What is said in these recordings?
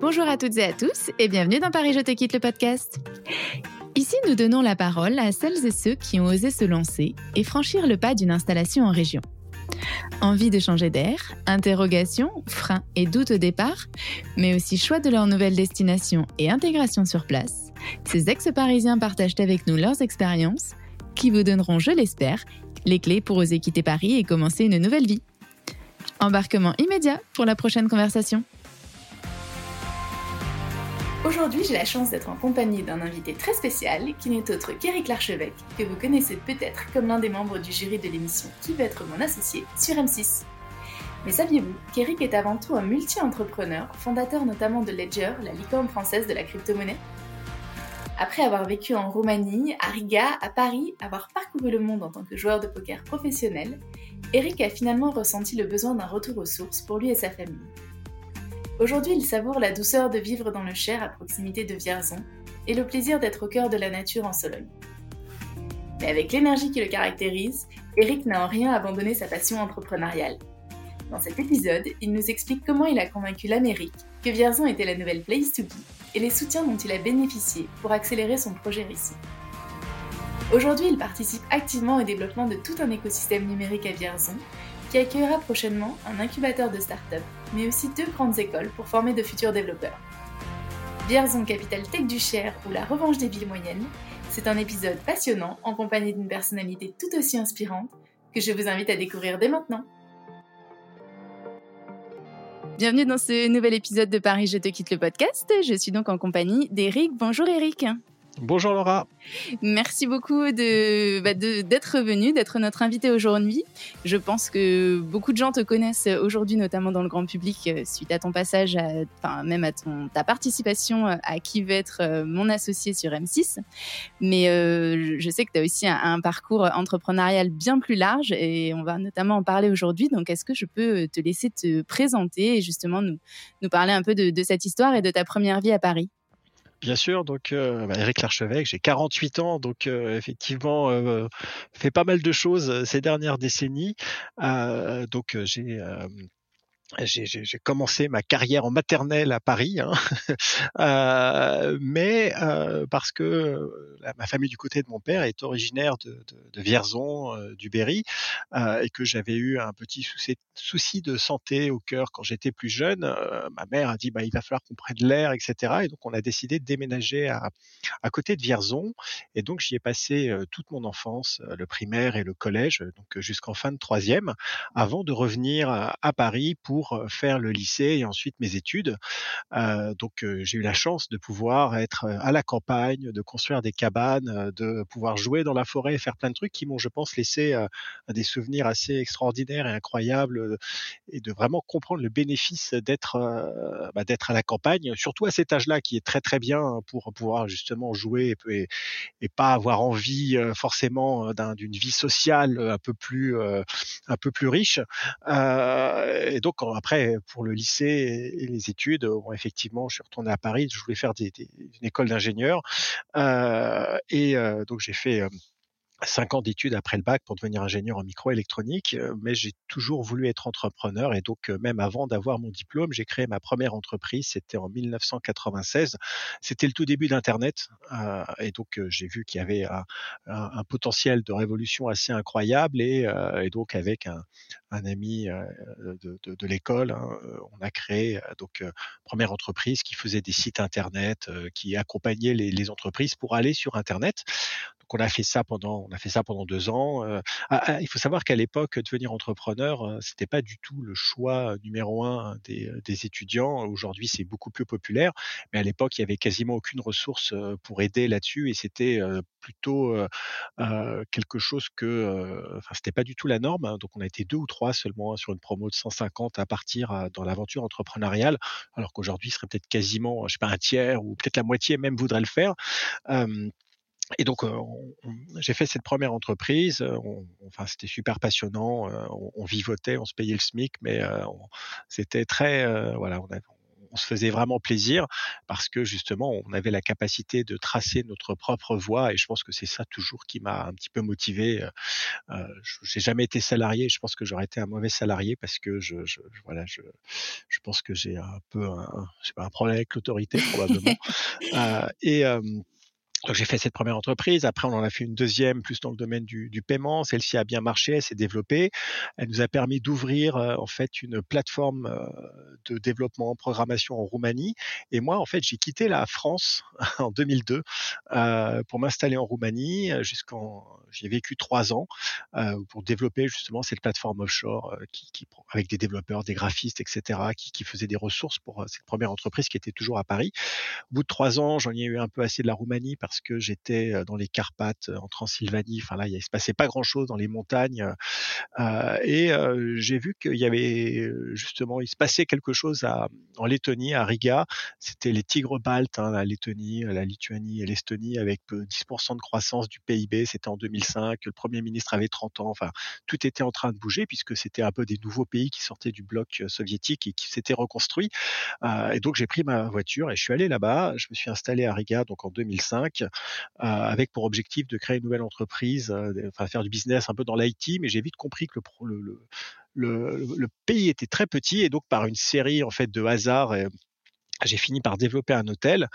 Bonjour à toutes et à tous et bienvenue dans Paris Je te quitte le podcast. Ici, nous donnons la parole à celles et ceux qui ont osé se lancer et franchir le pas d'une installation en région. Envie de changer d'air, interrogations, freins et doutes au départ, mais aussi choix de leur nouvelle destination et intégration sur place, ces ex-parisiens partagent avec nous leurs expériences qui vous donneront, je l'espère, les clés pour oser quitter Paris et commencer une nouvelle vie. Embarquement immédiat pour la prochaine conversation. Aujourd'hui, j'ai la chance d'être en compagnie d'un invité très spécial qui n'est autre qu'Éric Larchevêque, que vous connaissez peut-être comme l'un des membres du jury de l'émission Qui veut être mon associé sur M6. Mais saviez-vous qu'Éric est avant tout un multi-entrepreneur, fondateur notamment de Ledger, la licorne française de la crypto-monnaie? Après avoir vécu en Roumanie, à Riga, à Paris, avoir parcouru le monde en tant que joueur de poker professionnel, Eric a finalement ressenti le besoin d'un retour aux sources pour lui et sa famille. Aujourd'hui, il savoure la douceur de vivre dans le Cher à proximité de Vierzon et le plaisir d'être au cœur de la nature en Sologne. Mais avec l'énergie qui le caractérise, Eric n'a en rien abandonné sa passion entrepreneuriale. Dans cet épisode, il nous explique comment il a convaincu l'Amérique que Vierzon était la nouvelle place to be et les soutiens dont il a bénéficié pour accélérer son projet ici. Aujourd'hui, il participe activement au développement de tout un écosystème numérique à Vierzon qui accueillera prochainement un incubateur de start-up, mais aussi deux grandes écoles pour former de futurs développeurs. Vierzon, capitale tech du Cher ou la revanche des villes moyennes, c'est un épisode passionnant en compagnie d'une personnalité tout aussi inspirante que je vous invite à découvrir dès maintenant. Bienvenue dans ce nouvel épisode de Paris Je te quitte le podcast. Je suis donc en compagnie d'Eric. Bonjour Eric. Bonjour Laura. Merci beaucoup bah, de, d'être venu, d'être notre invité aujourd'hui. Je pense que beaucoup de gens te connaissent aujourd'hui, notamment dans le grand public, euh, suite à ton passage, enfin même à ta participation à qui va être euh, mon associé sur M6. Mais euh, je sais que tu as aussi un, parcours entrepreneurial bien plus large et on va notamment en parler aujourd'hui. Donc est-ce que je peux te laisser te présenter et justement nous, nous parler un peu de cette histoire et de ta première vie à Paris? Bien sûr, donc euh, bah, Eric Larchevêque, j'ai 48 ans, donc euh, effectivement euh, fait pas mal de choses euh, ces dernières décennies. donc j'ai j'ai commencé ma carrière en maternelle à Paris, hein, euh, mais euh, parce que euh, ma famille du côté de mon père est originaire de, de, de Vierzon, euh, du Berry, euh, et que j'avais eu un petit souci, souci, de santé au cœur quand j'étais plus jeune. ma mère a dit bah, il va falloir qu'on prenne l'air, etc. Et donc on a décidé de déménager à, à côté de Vierzon, et donc j'y ai passé toute mon enfance, le primaire et le collège, donc jusqu'en fin de troisième, avant de revenir à Paris pour faire le lycée et ensuite mes études. Donc j'ai eu la chance de pouvoir être à la campagne, de construire des cabanes, de pouvoir jouer dans la forêt faire plein de trucs qui m'ont, je pense, laissé des souvenirs assez extraordinaires et incroyables et de vraiment comprendre le bénéfice d'être bah, d'être à la campagne, surtout à cet âge-là qui est très très bien pour pouvoir justement jouer et, pas avoir envie forcément d'une vie sociale un peu plus un peu plus riche. Et donc après, pour le lycée et les études, bon, effectivement, je suis retourné à Paris. Je voulais faire une école d'ingénieur. Euh, et euh, donc, j'ai fait cinq ans d'études après le bac pour devenir ingénieur en microélectronique, euh, mais j'ai toujours voulu être entrepreneur et donc euh, même avant d'avoir mon diplôme, j'ai créé ma première entreprise, c'était en 1996. C'était le tout début d'Internet euh, et donc j'ai vu qu'il y avait un, potentiel de révolution assez incroyable et donc avec un, un ami de, l'école, hein, on a créé donc première entreprise qui faisait des sites Internet, qui accompagnait les, entreprises pour aller sur Internet. Donc on a fait ça pendant, on a fait ça pendant deux ans. Ah, ah, il faut savoir qu'à l'époque, devenir entrepreneur, euh, c'était pas du tout le choix numéro un des, étudiants. Aujourd'hui, c'est beaucoup plus populaire, mais à l'époque, il y avait quasiment aucune ressource pour aider là-dessus, et c'était plutôt quelque chose que, enfin, c'était pas du tout la norme. Hein. donc on a été deux ou trois seulement hein, sur une promo de 150 à partir dans l'aventure entrepreneuriale, alors qu'aujourd'hui, il serait peut-être quasiment, je sais pas, un tiers ou peut-être la moitié même voudrait le faire. Et donc, j'ai fait cette première entreprise. Enfin, c'était super passionnant. On, vivotait, on se payait le SMIC, mais c'était très, voilà, on, on se faisait vraiment plaisir parce que justement, on avait la capacité de tracer notre propre voie et je pense que c'est ça toujours qui m'a un petit peu motivé. Euh, j'ai jamais été salarié, je pense que j'aurais été un mauvais salarié parce que je, je voilà, je, je pense que j'ai un peu un, un problème avec l'autorité probablement. euh, et donc j'ai fait cette première entreprise. Après, on en a fait une deuxième, plus dans le domaine du, du paiement. Celle-ci a bien marché, elle s'est développée. Elle nous a permis d'ouvrir euh, en fait une plateforme euh, de développement en programmation en Roumanie. Et moi, en fait, j'ai quitté la France en 2002 euh, pour m'installer en Roumanie. Jusqu'en, j'ai vécu trois ans euh, pour développer justement cette plateforme offshore qui, qui, avec des développeurs, des graphistes, etc., qui, qui faisaient des ressources pour cette première entreprise qui était toujours à Paris. Au bout de trois ans, j'en ai eu un peu assez de la Roumanie que j'étais dans les Carpates, en Transylvanie. Enfin là, il se passait pas grand-chose dans les montagnes. Et j'ai vu qu'il y avait justement, il se passait quelque chose en Lettonie, à Riga. C'était les tigres baltes, hein, la Lettonie, la Lituanie et l'Estonie, avec 10% de croissance du PIB. C'était en 2005. Le premier ministre avait 30 ans. Enfin, tout était en train de bouger puisque c'était un peu des nouveaux pays qui sortaient du bloc soviétique et qui s'étaient reconstruits. Et donc j'ai pris ma voiture et je suis allé là-bas. Je me suis installé à Riga donc en 2005 euh, avec pour objectif de créer une nouvelle entreprise, euh, enfin faire du business un peu dans l'IT, mais j'ai vite compris que le, pays était très petit et donc par une série en fait de hasards j'ai fini par développer un hôtel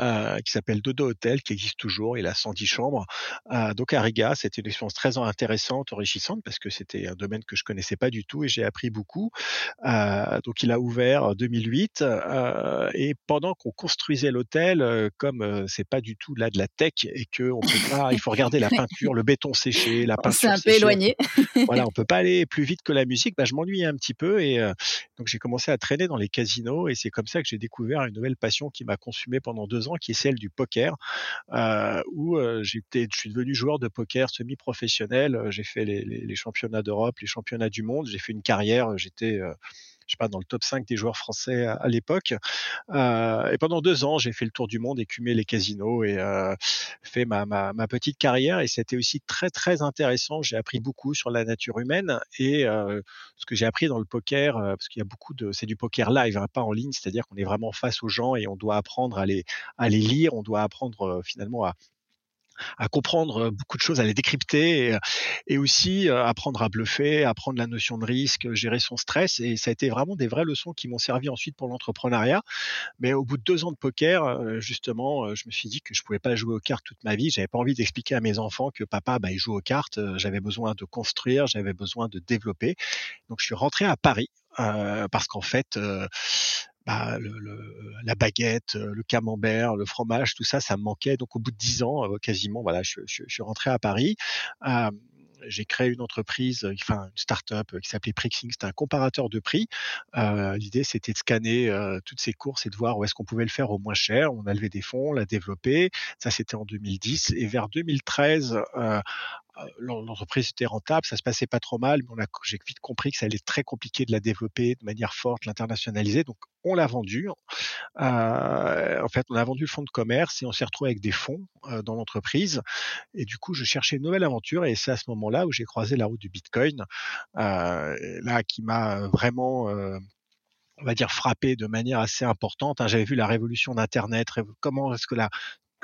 euh, qui s'appelle Dodo Hotel, qui existe toujours. Il a 110 chambres. Euh, donc à Riga, c'était une expérience très intéressante, enrichissante, parce que c'était un domaine que je connaissais pas du tout et j'ai appris beaucoup. Euh, donc il a ouvert en 2008 euh, et pendant qu'on construisait l'hôtel, euh, comme euh, c'est pas du tout là de la tech et que on peut pas, il faut regarder la peinture, le béton séché, la peinture. C'est un peu éloigné. voilà, on peut pas aller plus vite que la musique. Bah, je m'ennuyais un petit peu et donc j'ai commencé à traîner dans les casinos et c'est comme ça que j'ai découvert une nouvelle passion qui m'a consumé pendant deux ans, qui est celle du poker, euh, où euh, j'étais, je suis devenu joueur de poker semi-professionnel. Euh, j'ai fait les championnats d'Europe, les championnats du monde. J'ai fait une carrière. J'étais je sais pas, dans le top 5 des joueurs français à, l'époque. Euh, et pendant deux ans, j'ai fait le tour du monde, écumé les casinos et euh, fait ma, ma, ma, petite carrière. Et c'était aussi très très intéressant. J'ai appris beaucoup sur la nature humaine et euh, ce que j'ai appris dans le poker, parce qu'il y a beaucoup de, c'est du poker live, hein, pas en ligne, c'est-à-dire qu'on est vraiment face aux gens et on doit apprendre à les à les lire, on doit apprendre finalement à à comprendre beaucoup de choses, à les décrypter et, aussi apprendre à bluffer, apprendre la notion de risque, gérer son stress. Et ça a été vraiment des vraies leçons qui m'ont servi ensuite pour l'entrepreneuriat. Mais au bout de deux ans de poker, justement, je me suis dit que je pouvais pas jouer aux cartes toute ma vie. J'avais pas envie d'expliquer à mes enfants que papa, bah, il joue aux cartes. J'avais besoin de construire, j'avais besoin de développer. Donc je suis rentré à Paris euh, parce qu'en fait, euh, bah, le, le, la baguette, euh, le camembert, le fromage, tout ça, ça me manquait. Donc au bout de dix ans, euh, quasiment, voilà, je, je, je, suis rentré à Paris. Euh, j'ai créé une entreprise, enfin une start-up qui s'appelait Prixing. C'était un comparateur de prix. Euh, L'idée, c'était de scanner euh, toutes ces courses et de voir où est-ce qu'on pouvait le faire au moins cher. On a levé des fonds, on l'a développé. Ça, c'était en 2010. Et vers 2013, euh, l'entreprise était rentable, ça se passait pas trop mal, mais j'ai vite compris que ça allait être très compliqué de la développer de manière forte, l'internationaliser. Donc on l'a vendu. Euh, en fait, on a vendu le fonds de commerce et on s'est retrouvé avec des fonds euh, dans l'entreprise. Et du coup, je cherchais une nouvelle aventure et c'est à ce moment-là où j'ai croisé la route du Bitcoin, euh, là qui m'a vraiment euh, on va dire frappé de manière assez importante. Hein. J'avais vu la révolution d'Internet, comment est-ce que la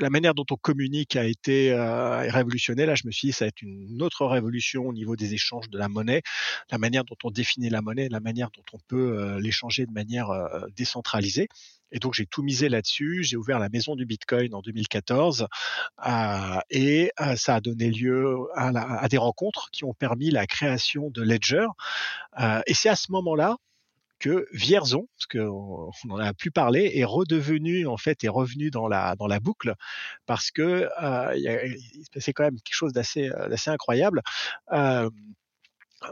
la manière dont on communique a été euh, révolutionnée. Là, je me suis dit, ça va être une autre révolution au niveau des échanges de la monnaie, la manière dont on définit la monnaie, la manière dont on peut euh, l'échanger de manière euh, décentralisée. Et donc, j'ai tout misé là-dessus. J'ai ouvert la maison du Bitcoin en 2014 euh, et euh, ça a donné lieu à, la, à, des rencontres qui ont permis la création de Ledger. Euh, et c'est à ce moment-là que Vierzon, parce qu'on n'en a plus parlé, est redevenu en fait est revenu dans la dans la boucle parce que euh, se passait quand même quelque chose d'assez d'assez incroyable. Euh,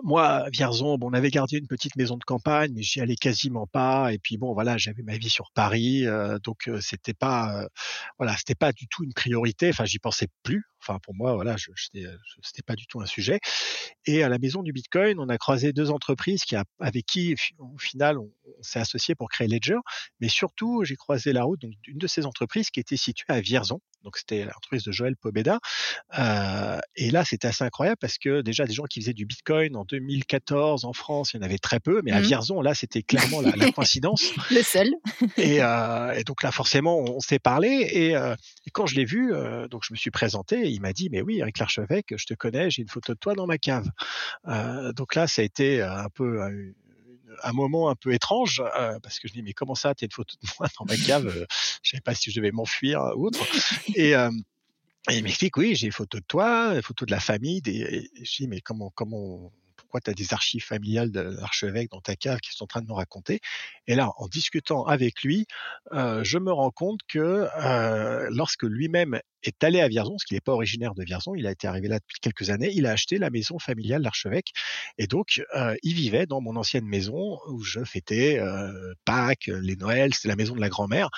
moi, Vierzon, bon, on avait gardé une petite maison de campagne, mais j'y allais quasiment pas. Et puis bon, voilà, j'avais ma vie sur Paris, euh, donc euh, c'était pas, euh, voilà, c'était pas du tout une priorité. Enfin, j'y pensais plus. Enfin pour moi, voilà, je, c'était pas du tout un sujet. Et à la maison du Bitcoin, on a croisé deux entreprises qui avec qui, au final, on, s'est associé pour créer Ledger. Mais surtout, j'ai croisé la route d'une de ces entreprises qui était située à Vierzon. Donc c'était l'entreprise de Joël Pobeda. Euh, et là, c'était assez incroyable parce que déjà des gens qui faisaient du Bitcoin en 2014 en France, il y en avait très peu. Mais à mmh. Vierzon, là, c'était clairement la, coïncidence. Le seul. Euh, et, donc là, forcément, on, s'est parlé. Et, euh, et, quand je l'ai vu, donc je me suis présenté. Et il m'a dit, mais oui, Eric Larchevêque, je te connais, j'ai une photo de toi dans ma cave. donc là, ça a été un peu un moment un peu étrange parce que je dis mais comment ça t'as une photo de moi dans ma cave je savais pas si je devais m'enfuir ou autre et, il m'explique oui j'ai une photo de toi une photo de la famille des, je dis mais comment comment tu as des archives familiales de l'archevêque dans ta cave qui sont en train de nous raconter. Et là, en discutant avec lui, euh, je me rends compte que euh, lorsque lui-même est allé à Vierzon, parce qu'il n'est pas originaire de Vierzon, il a été arrivé là depuis quelques années, il a acheté la maison familiale de l'archevêque. Et donc, euh, il vivait dans mon ancienne maison où je fêtais Pâques, les Noëls, c'était la maison de la grand-mère.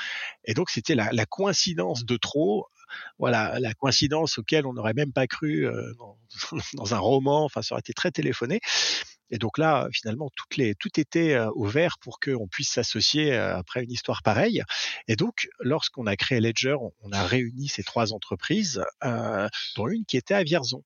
Et donc, c'était la, la, coïncidence de trop voilà, la coïncidence auquel on n'aurait même pas cru euh, dans, dans, un roman, enfin ça aurait été très téléphoné. Et donc là, finalement, toutes les, tout était euh, ouvert pour qu'on puisse s'associer euh, après une histoire pareille. Et donc, lorsqu'on a créé Ledger, on a réuni ces trois entreprises, euh, dont une qui était à Vierzon.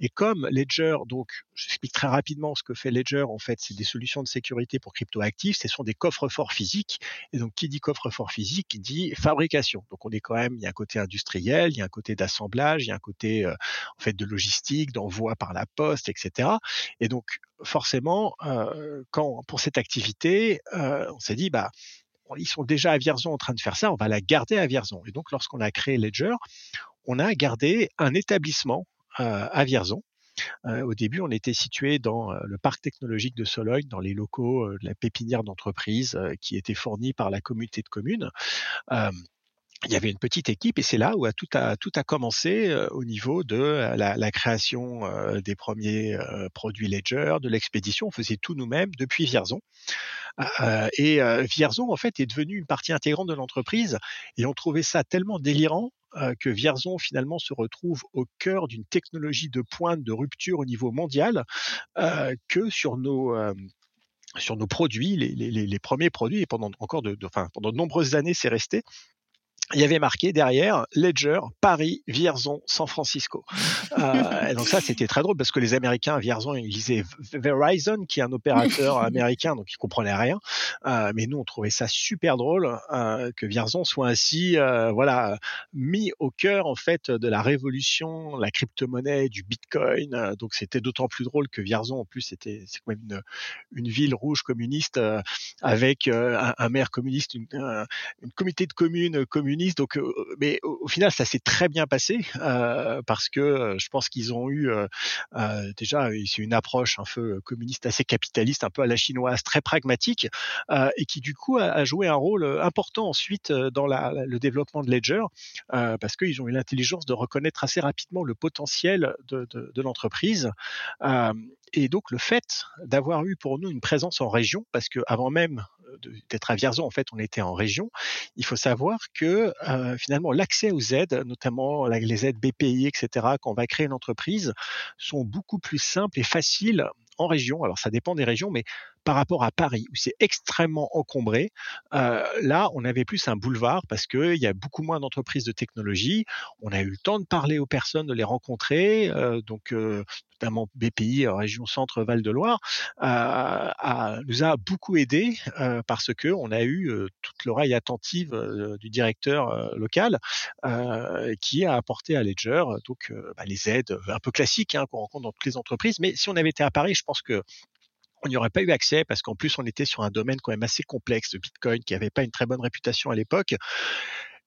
Et comme Ledger, donc, j'explique très rapidement ce que fait Ledger. En fait, c'est des solutions de sécurité pour cryptoactifs. Ce sont des coffres-forts physiques. Et donc, qui dit coffre-fort physique, dit fabrication. Donc, on est quand même, il y a un côté industriel, il y a un côté d'assemblage, il y a un côté, en fait, de logistique, d'envoi par la poste, etc. Et donc, forcément, euh, quand pour cette activité, euh, on s'est dit bah ils sont déjà à Vierzon en train de faire ça, on va la garder à Vierzon. Et donc lorsqu'on a créé Ledger, on a gardé un établissement euh, à Vierzon. au début, on était situé dans le parc technologique de Sologne, dans les locaux de la pépinière d'entreprise qui était fournie par la communauté de communes il y avait une petite équipe et c'est là où tout a tout a commencé euh, au niveau de la, la création euh, des premiers euh, produits Ledger, de l'expédition. On faisait tout nous-mêmes depuis Vierzon. et Vierzon en fait est devenu une partie intégrante de l'entreprise et on trouvait ça tellement délirant que Vierzon finalement se retrouve au cœur d'une technologie de pointe de rupture au niveau mondial que sur nos sur nos produits, les, les, les, premiers produits, et pendant encore de, enfin, pendant de nombreuses années, c'est resté il y avait marqué derrière Ledger, Paris, Vierzon, San Francisco. Euh, et donc ça, c'était très drôle parce que les Américains, Vierzon, ils disaient Verizon, qui est un opérateur américain, donc ils comprenaient rien. Euh, mais nous, on trouvait ça super drôle euh, que Vierzon soit ainsi, euh, voilà, mis au cœur en fait de la révolution, la crypto-monnaie, du Bitcoin. Euh, donc c'était d'autant plus drôle que Vierzon, en plus, c'était c'est quand même une, une ville rouge communiste euh, avec un, un, maire communiste, une, une comité de communes communiste donc, euh, mais au, final, ça s'est très bien passé euh, parce que euh, je pense qu'ils ont eu déjà une approche un peu communiste, assez capitaliste, un peu à la chinoise, très pragmatique, et qui du coup a, joué un rôle important ensuite dans le développement de Ledger parce qu'ils ont eu l'intelligence de reconnaître assez rapidement le potentiel de, l'entreprise. et donc le fait d'avoir eu pour nous une présence en région, parce que avant même d'être à Vierzon, en fait, on était en région. Il faut savoir que euh, finalement, l'accès aux aides, notamment les aides BPI, etc., quand on va créer une entreprise, sont beaucoup plus simples et faciles en région. Alors, ça dépend des régions, mais par rapport à Paris, où c'est extrêmement encombré, euh, là, on avait plus un boulevard parce qu'il y a beaucoup moins d'entreprises de technologie. On a eu le temps de parler aux personnes, de les rencontrer. Euh, donc, euh, notamment BPI, région Centre Val de Loire, nous a beaucoup aidé parce que on a eu toute l'oreille attentive du directeur local qui a apporté à Ledger donc bah, les aides un peu classiques hein, qu'on rencontre dans toutes les entreprises. Mais si on avait été à Paris, je pense que on n'y aurait pas eu accès parce qu'en plus on était sur un domaine quand même assez complexe de Bitcoin qui n'avait pas une très bonne réputation à l'époque.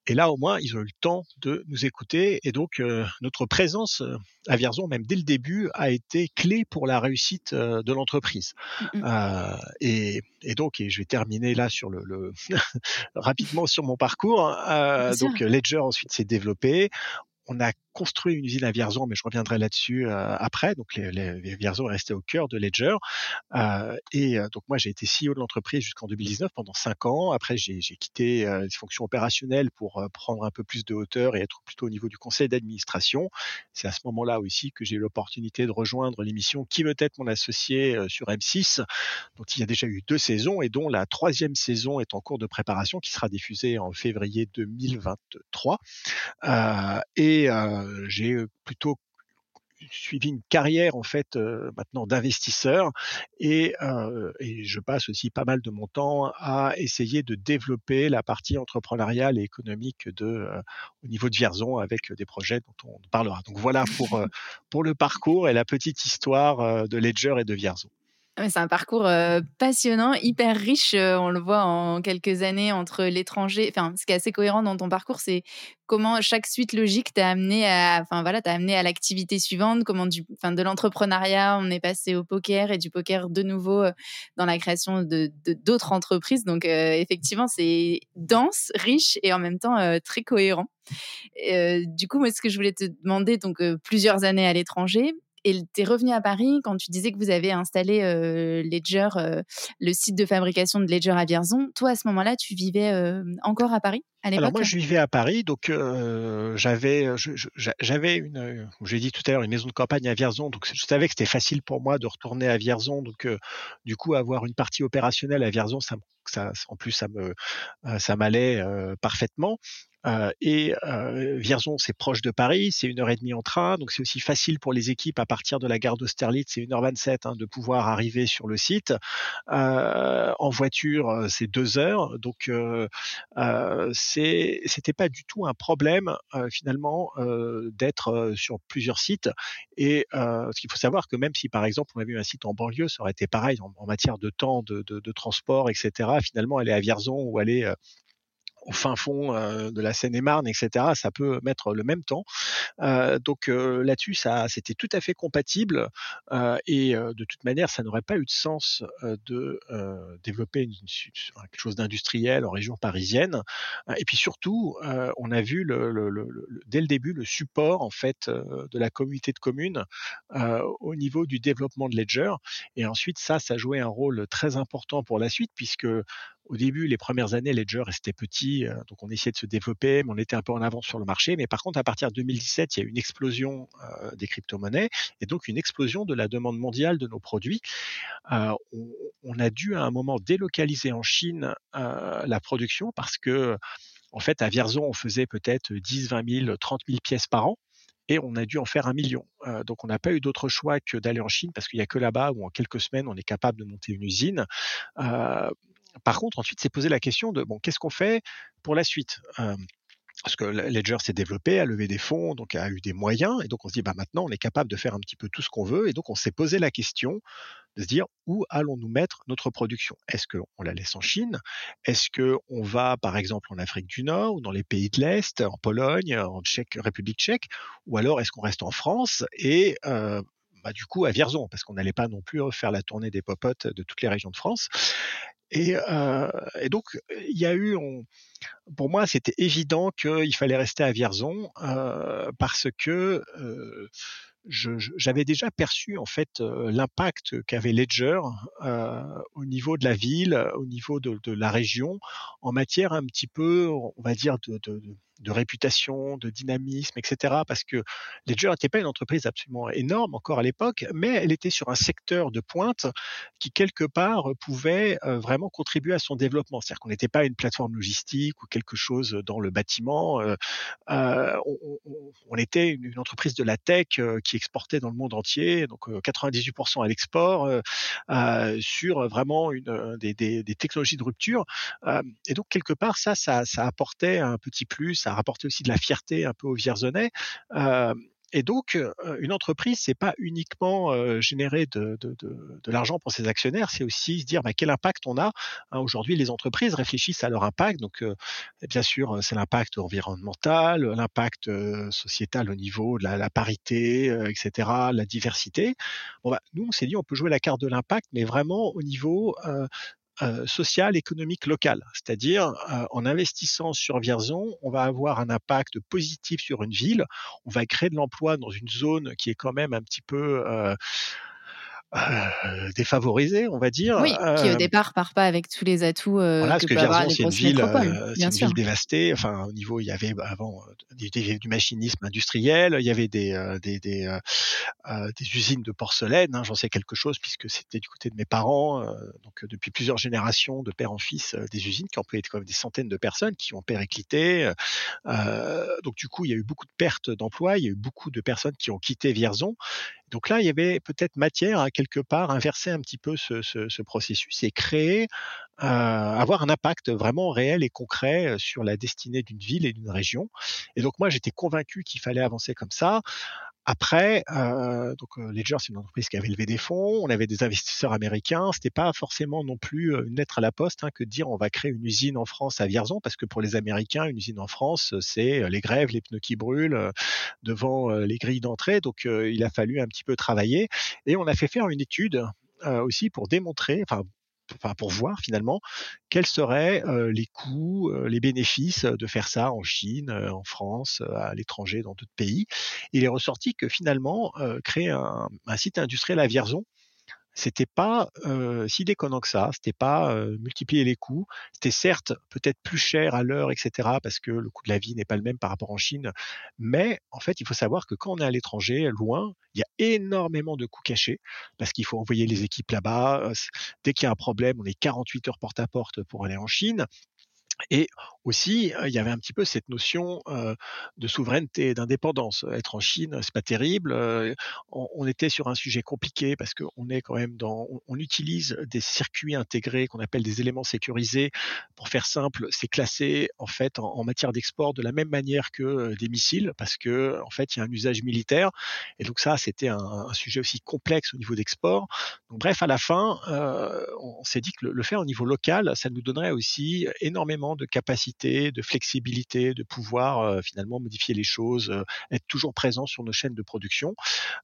Et là, au moins, ils ont eu le temps de nous écouter. Et donc, euh, notre présence euh, à Vierzon, même dès le début, a été clé pour la réussite euh, de l'entreprise. Mmh et, et, donc, et je vais terminer là sur le, le rapidement sur mon parcours. donc, Ledger ensuite s'est développé on a construit une usine à Vierzon, mais je reviendrai là-dessus après. Donc les, les, Vierzon est resté au cœur de Ledger. et donc moi, j'ai été CEO de l'entreprise jusqu'en 2019 pendant cinq ans. Après, j'ai quitté les fonctions opérationnelles pour prendre un peu plus de hauteur et être plutôt au niveau du conseil d'administration. C'est à ce moment-là aussi que j'ai eu l'opportunité de rejoindre l'émission Qui veut être mon associé sur M6, dont il y a déjà eu deux saisons et dont la troisième saison est en cours de préparation qui sera diffusée en février 2023. Euh, et euh, j'ai plutôt suivi une carrière en fait euh, maintenant d'investisseur et, euh, et, je passe aussi pas mal de mon temps à essayer de développer la partie entrepreneuriale et économique de euh, au niveau de Vierzon avec des projets dont on parlera. Donc voilà pour pour le parcours et la petite histoire de Ledger et de Vierzon. C'est un parcours passionnant, hyper riche. on le voit en quelques années entre l'étranger. Enfin, ce qui est assez cohérent dans ton parcours, c'est comment chaque suite logique t'a amené à, enfin voilà, t'a amené à l'activité suivante. Comment du, enfin, de l'entrepreneuriat, on est passé au poker et du poker de nouveau dans la création de d'autres entreprises. Donc effectivement, c'est dense, riche et en même temps très cohérent. du coup, moi, ce que je voulais te demander, donc plusieurs années à l'étranger, et tu es revenu à Paris quand tu disais que vous avez installé euh, Ledger, euh, le site de fabrication de Ledger à Vierzon. Toi, à ce moment-là, tu vivais euh, encore à Paris à Alors moi, je vivais à Paris, donc j'avais, j'avais une, j'ai dit tout à l'heure, une maison de campagne à Vierzon, donc je savais que c'était facile pour moi de retourner à Vierzon, donc du coup avoir une partie opérationnelle à Vierzon, ça, ça en plus ça me, ça m'allait parfaitement. Euh, et euh, Vierzon, c'est proche de Paris, c'est une heure et demie en train, donc c'est aussi facile pour les équipes à partir de la gare d'Austerlitz, c'est 1h27 hein, de pouvoir arriver sur le site. Euh, en voiture, c'est deux heures, donc euh, c'était pas du tout un problème finalement d'être sur plusieurs sites. Et ce qu'il faut savoir que même si par exemple on avait eu un site en banlieue, ça aurait été pareil en, matière de temps, de, de, de, transport, etc. Finalement, aller à Vierzon ou aller au fin fond de la Seine-et-Marne, etc., ça peut mettre le même temps. donc là-dessus, ça, c'était tout à fait compatible et de toute manière, ça n'aurait pas eu de sens de développer une, quelque chose d'industriel en région parisienne. Et puis surtout, on a vu le, le, le, dès le début le support en fait de la communauté de communes au niveau du développement de Ledger. Et ensuite, ça, ça jouait un rôle très important pour la suite puisque au début, les premières années, Ledger restait petit, euh, donc on essayait de se développer, mais on était un peu en avance sur le marché. Mais par contre, à partir de 2017, il y a eu une explosion euh, des crypto-monnaies et donc une explosion de la demande mondiale de nos produits. Euh, on, a dû à un moment délocaliser en Chine la production parce que, en fait, à Vierzon, on faisait peut-être 10, 20 000, 30 000 pièces par an et on a dû en faire un million. donc on n'a pas eu d'autre choix que d'aller en Chine parce qu'il n'y a que là-bas où en quelques semaines on est capable de monter une usine. Par contre, ensuite, c'est poser la question de bon, qu'est-ce qu'on fait pour la suite? Parce que Ledger s'est développé, a levé des fonds, donc a eu des moyens, et donc on se dit bah maintenant on est capable de faire un petit peu tout ce qu'on veut, et donc on s'est posé la question de se dire où allons-nous mettre notre production? Est-ce qu'on la laisse en Chine? Est-ce qu'on va par exemple en Afrique du Nord ou dans les pays de l'Est, en Pologne, en République tchèque, ou alors est-ce qu'on reste en France et bah, du coup à Vierzon, parce qu'on n'allait pas non plus faire la tournée des popotes de toutes les régions de France. Et, euh, et, donc, il y a eu, on, pour moi, c'était évident qu'il fallait rester à Vierzon euh, parce que euh, j'avais déjà perçu en fait euh, l'impact qu'avait Ledger euh, au niveau de la ville, au niveau de, de, la région, en matière un petit peu, on va dire, de, de, de réputation, de dynamisme, etc. Parce que Ledger n'était pas une entreprise absolument énorme encore à l'époque, mais elle était sur un secteur de pointe qui quelque part pouvait euh, vraiment contribuer à son développement. C'est-à-dire qu'on n'était pas une plateforme logistique ou quelque chose dans le bâtiment. Euh, euh on, était une, entreprise de la tech qui exportait dans le monde entier, donc 98% à l'export, sur vraiment des, technologies de rupture. et donc quelque part, ça, ça apportait un petit plus ça a rapporté aussi de la fierté un peu aux Vierzonais. Euh, et donc, une entreprise, c'est pas uniquement générer de, l'argent pour ses actionnaires, c'est aussi se dire bah, quel impact on a. Hein, Aujourd'hui, les entreprises réfléchissent à leur impact. Donc, bien sûr, c'est l'impact environnemental, l'impact sociétal au niveau de la, la parité, etc., la diversité. Bon, bah, nous, on s'est dit on peut jouer la carte de l'impact, mais vraiment au niveau euh, social, économique, local. C'est-à-dire, euh, en investissant sur Vierzon, on va avoir un impact positif sur une ville, on va créer de l'emploi dans une zone qui est quand même un petit peu euh, euh, défavorisée, on va dire. Oui, qui au euh, départ part pas avec tous les atouts euh, voilà, que, que c'est une ville, euh, une ville dévastée. Enfin, au niveau, il y avait bah, avant du, du machinisme industriel, il y avait des des, des, des usines de porcelaine. Hein, J'en sais quelque chose puisque c'était du côté de mes parents. donc depuis plusieurs générations, de père en fils, des usines qui être quand même des centaines de personnes qui ont périclité. donc du coup, il y a eu beaucoup de pertes d'emplois. Il y a eu beaucoup de personnes qui ont quitté Vierzon. Donc là, il y avait peut-être matière à quelque part inverser un petit peu ce, ce, ce processus et créer, euh, avoir un impact vraiment réel et concret euh, sur la destinée d'une ville et d'une région. Et donc moi, j'étais convaincu qu'il fallait avancer comme ça. Après, euh, donc euh, Ledger, c'est une entreprise qui avait levé des fonds, on avait des investisseurs américains. C'était pas forcément non plus euh, une lettre à la poste hein, que dire on va créer une usine en France à Vierzon, parce que pour les Américains, une usine en France, c'est les grèves, les pneus qui brûlent devant les grilles d'entrée. Donc il a fallu un petit peu travailler et on a fait faire une étude aussi pour démontrer, enfin pour voir finalement quels seraient les coûts, les bénéfices de faire ça en Chine, en France, à l'étranger, dans d'autres pays. Il est ressorti que finalement créer un, site industriel à Vierzon, c'était pas euh, si déconnant que ça, c'était pas multiplier les coûts, c'était certes peut-être plus cher à l'heure, etc., parce que le coût de la vie n'est pas le même par rapport en Chine, mais en fait, il faut savoir que quand on est à l'étranger, loin, il y a énormément de coûts cachés, parce qu'il faut envoyer les équipes là-bas, dès qu'il y a un problème, on est 48 heures porte à porte pour aller en Chine, et aussi, il y avait un petit peu cette notion de souveraineté, d'indépendance. Être en Chine, c'est pas terrible. on, était sur un sujet compliqué parce qu'on est quand même dans, on, utilise des circuits intégrés qu'on appelle des éléments sécurisés. Pour faire simple, c'est classé en fait en, matière d'export de la même manière que des missiles parce que en fait, il y a un usage militaire. Et donc ça, c'était un, sujet aussi complexe au niveau d'export. Bref, à la fin, on s'est dit que le faire au niveau local, ça nous donnerait aussi énormément de capacité, de flexibilité, de pouvoir euh, finalement modifier les choses, euh, être toujours présent sur nos chaînes de production.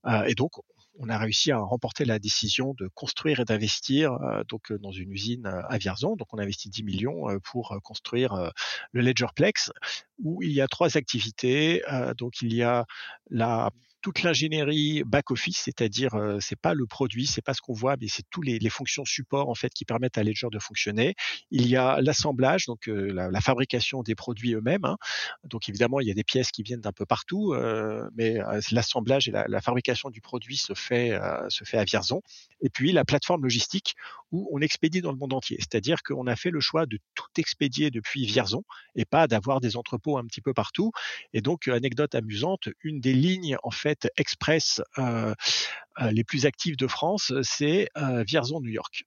Euh, et donc, on a réussi à remporter la décision de construire et d'investir donc dans une usine à Vierzon. Donc on a investi 10 millions pour construire le Ledgerplex où il y a trois activités. donc il y a la toute l'ingénierie back office, c'est-à-dire euh, c'est pas le produit, c'est pas ce qu'on voit, mais c'est tous les, fonctions support en fait qui permettent à Ledger de fonctionner. Il y a l'assemblage, donc euh, la, fabrication des produits eux-mêmes. Hein. Donc évidemment, il y a des pièces qui viennent d'un peu partout, euh, mais euh, l'assemblage et la, la, fabrication du produit se fait se fait à Vierzon. Et puis la plateforme logistique où on expédie dans le monde entier, c'est-à-dire qu'on a fait le choix de tout expédier depuis Vierzon et pas d'avoir des entrepôts un petit peu partout. Et donc anecdote amusante, une des lignes en fait express euh, euh, les plus actifs de France, c'est euh, Vierzon, New York.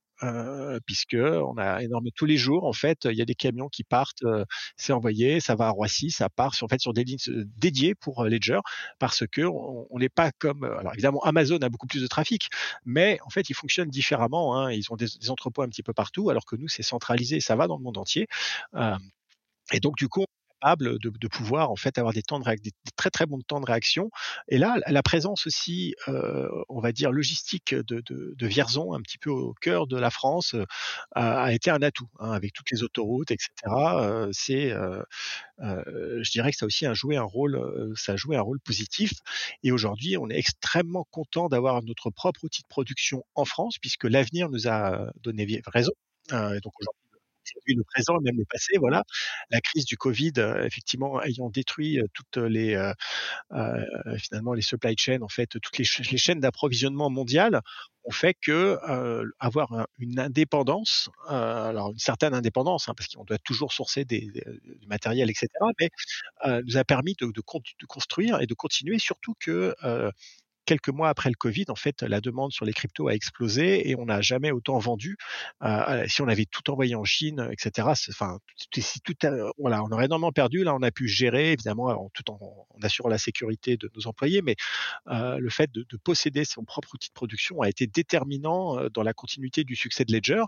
Puisque on a énormément tous les jours en fait il y a des camions qui partent c'est envoyé ça va à Roissy ça part sur, en fait sur des lignes dédiées pour Ledger parce que on n'est pas comme alors évidemment Amazon a beaucoup plus de trafic mais en fait ils fonctionnent différemment hein, ils ont des, entrepôts un petit peu partout alors que nous c'est centralisé ça va dans le monde entier et donc du coup de, pouvoir en fait avoir des très très bons temps de réaction. Et là, la présence aussi, euh, on va dire logistique de, Vierzon, un petit peu au cœur de la France, euh, a, été un atout hein, avec toutes les autoroutes, etc. Euh, c'est, je dirais que ça aussi a joué un rôle, ça a joué un rôle positif. Et aujourd'hui, on est extrêmement content d'avoir notre propre outil de production en France, puisque l'avenir nous a donné raison. Euh, donc aujourd'hui, le présent, même le passé. Voilà, la crise du Covid, euh, effectivement, ayant détruit euh, toutes les euh, finalement les supply chains, en fait, toutes les, chaînes d'approvisionnement mondiales, ont fait que avoir une indépendance, alors une certaine indépendance, hein, parce qu'on doit toujours sourcer du matériel, etc., mais nous a permis de, construire et de continuer, surtout que quelques mois après le Covid, en fait, la demande sur les cryptos a explosé et on n'a jamais autant vendu. Euh, si on avait tout envoyé en Chine, etc. Enfin, tout, voilà, on aurait énormément perdu. Là, on a pu gérer, évidemment, en, tout en, assurant la sécurité de nos employés, mais euh, le fait de, de, posséder son propre outil de production a été déterminant euh, dans la continuité du succès de Ledger,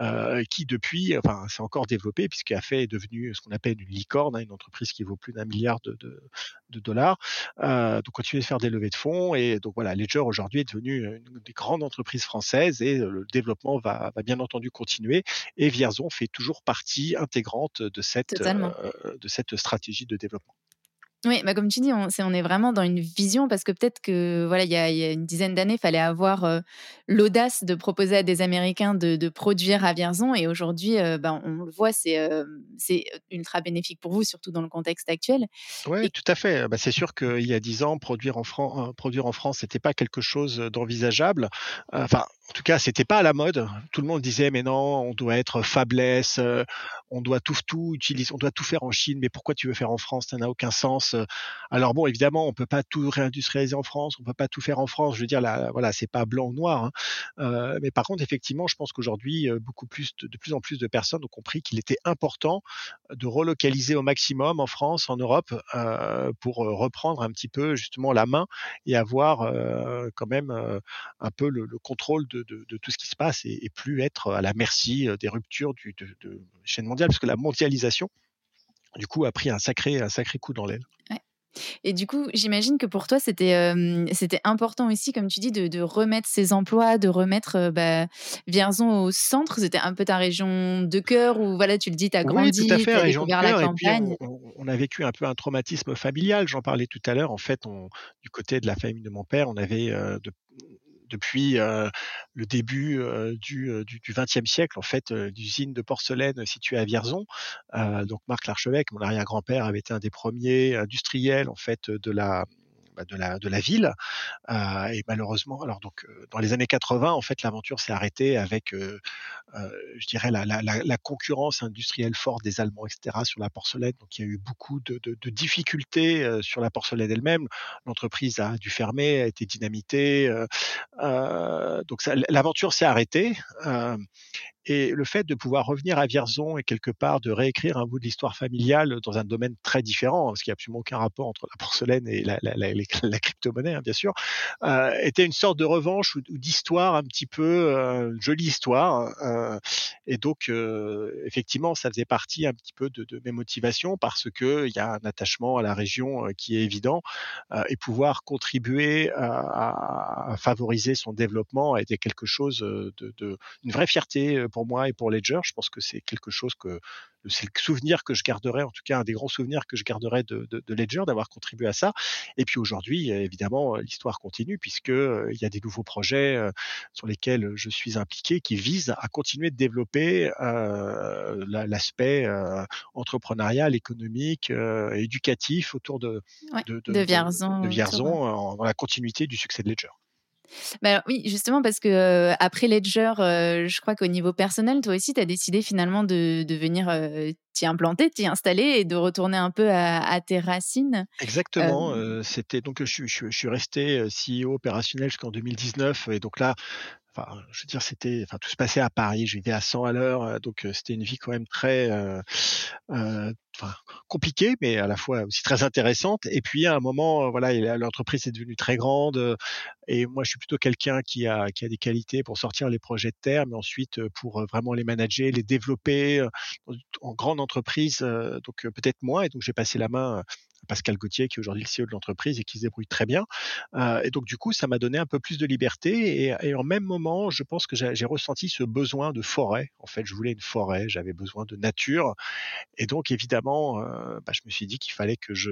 euh, qui depuis, enfin, s'est encore développé puisqu'il a fait est devenu ce qu'on appelle une licorne, hein, une entreprise qui vaut plus d'un milliard de, de, dollars. Euh, donc, continuer de faire des levées de fonds et donc voilà, Ledger aujourd'hui est devenu une des grandes entreprises françaises et le développement va, va bien entendu continuer. Et Vierzon fait toujours partie intégrante de cette, de cette stratégie de développement. Oui, bah comme tu dis, on, est, on est vraiment dans une vision parce que peut-être que voilà, il y, a, une dizaine d'années, il fallait avoir l'audace de proposer à des Américains de, produire à Vierzon et aujourd'hui, bah, on le voit, c'est c'est ultra bénéfique pour vous, surtout dans le contexte actuel. Oui, tout à fait. Bah, c'est sûr qu'il y a dix ans, produire en, France, produire en France, c'était pas quelque chose d'envisageable. Enfin, en tout cas, c'était pas à la mode. Tout le monde disait mais non, on doit être fabless, on doit tout tout utiliser, on doit tout faire en Chine. Mais pourquoi tu veux faire en France? Ça n'a aucun sens. Alors bon, évidemment, on peut pas tout réindustrialiser en France, on peut pas tout faire en France. Je veux dire, là, voilà, c'est pas blanc ou noir. Hein. Euh, mais par contre, effectivement, je pense qu'aujourd'hui, euh, beaucoup plus, de, plus en plus de personnes ont compris qu'il était important de relocaliser au maximum en France, en Europe, euh, pour reprendre un petit peu justement la main et avoir quand même un peu le, contrôle de, tout ce qui se passe et, plus être à la merci des ruptures du, de, de chaîne mondiale, parce que la mondialisation du coup, a pris un sacré, un sacré coup dans l'aile. Et du coup, j'imagine que pour toi, c'était c'était important aussi, comme tu dis, de, remettre ces emplois, de remettre bah, Vierzon au centre. C'était un peu ta région de cœur où, voilà, tu le dis, tu as grandi, tu as découvert la campagne. on, a vécu un peu un traumatisme familial. J'en parlais tout à l'heure. En fait, du côté de la famille de mon père, on avait de, depuis le début du, XXe siècle, en fait, d'usine de porcelaine située à Vierzon. donc Marc Larchevêque, mon arrière-grand-père, avait été un des premiers industriels en fait de la de la, de la ville. Euh, et malheureusement, alors donc euh, dans les années 80, en fait, l'aventure s'est arrêtée avec, euh, je dirais, la, concurrence industrielle forte des Allemands, etc., sur la porcelaine. Donc il y a eu beaucoup de, de difficultés sur la porcelaine elle-même. L'entreprise a dû fermer, a été dynamitée. donc l'aventure s'est arrêtée. Et le fait de pouvoir revenir à Vierzon et quelque part de réécrire un bout de l'histoire familiale dans un domaine très différent, hein, parce qu'il n'y a absolument aucun rapport entre la porcelaine et la, la, crypto-monnaie, hein, bien sûr, euh, était une sorte de revanche ou, d'histoire un petit peu, euh, jolie histoire. Euh, et donc, euh, effectivement, ça faisait partie un petit peu de, mes motivations parce qu'il y a un attachement à la région euh, qui est évident euh, et pouvoir contribuer à, à, favoriser son développement été quelque chose de, de une vraie fierté pour moi et pour Ledger. Je pense que c'est quelque chose que c'est le souvenir que je garderai, en tout cas un des grands souvenirs que je garderai de, de, Ledger, d'avoir contribué à ça. Et puis aujourd'hui, évidemment, l'histoire continue puisque il y a des nouveaux projets sur lesquels je suis impliqué qui visent à continuer de développer l'aspect entrepreneurial, économique, éducatif autour de, de, de, Vierzon, dans la continuité du succès de Ledger. Bah oui, justement parce que après Ledger, je crois qu'au niveau personnel, toi aussi, tu as décidé finalement de, de venir t'y implanter, t'y installer et de retourner un peu à, tes racines. Exactement. C'était donc je, je, suis resté CEO opérationnel jusqu'en 2019 et donc là, je veux dire, c'était, enfin, tout se passait à Paris. Je vivais à 100 à l'heure, donc c'était une vie quand même très, euh, euh, compliquée, mais à la fois aussi très intéressante. Et puis à un moment, voilà, l'entreprise est devenue très grande, et moi, je suis plutôt quelqu'un qui a, qui a des qualités pour sortir les projets de terre, mais ensuite pour vraiment les manager, les développer en grande entreprise, donc peut-être moins. Et donc j'ai passé la main Pascal Gauthier, qui est aujourd'hui le CEO de l'entreprise et qui se débrouille très bien. Euh, et donc, du coup, ça m'a donné un peu plus de liberté. Et, en même moment, je pense que j'ai ressenti ce besoin de forêt. En fait, je voulais une forêt, j'avais besoin de nature. Et donc, évidemment, euh, bah, je me suis dit qu'il fallait que je,